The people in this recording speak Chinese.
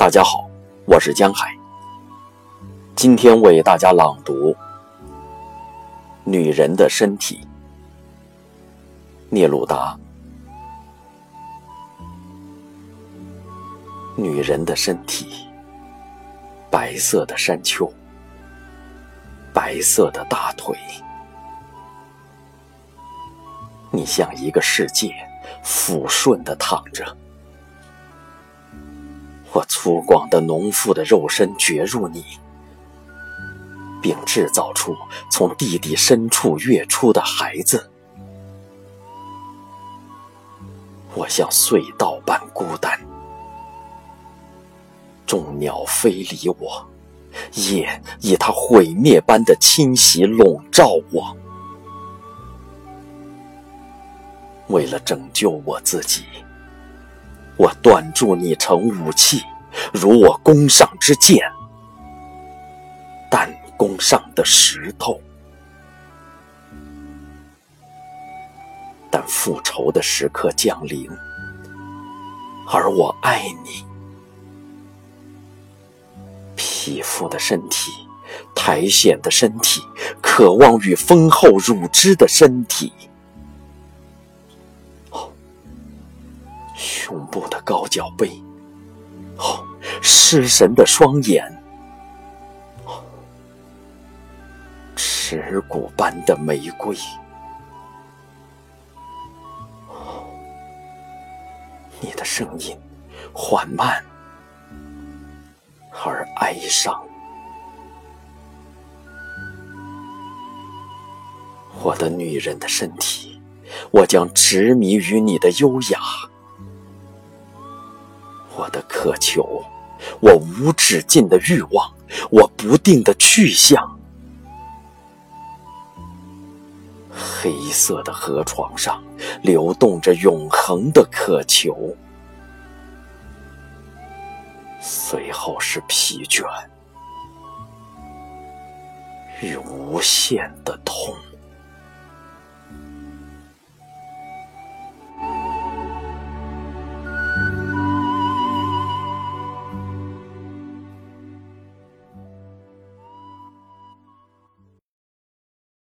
大家好，我是江海。今天为大家朗读《女人的身体》，聂鲁达。女人的身体，白色的山丘，白色的大腿，你像一个世界，抚顺的躺着。我粗犷的农妇的肉身掘入你，并制造出从地底深处跃出的孩子。我像隧道般孤单，众鸟飞离我，夜以它毁灭般的侵袭笼罩我。为了拯救我自己。断铸你成武器，如我弓上之箭，弹弓上的石头。但复仇的时刻降临，而我爱你。匹夫的身体，苔藓的身体，渴望与丰厚乳汁的身体。胸部的高脚杯，哦，失神的双眼，哦，耻骨般的玫瑰，哦，你的声音缓慢而哀伤，我的女人的身体，我将执迷于你的优雅。我的渴求，我无止境的欲望，我不定的去向。黑色的河床上流动着永恒的渴求，随后是疲倦与无限的痛。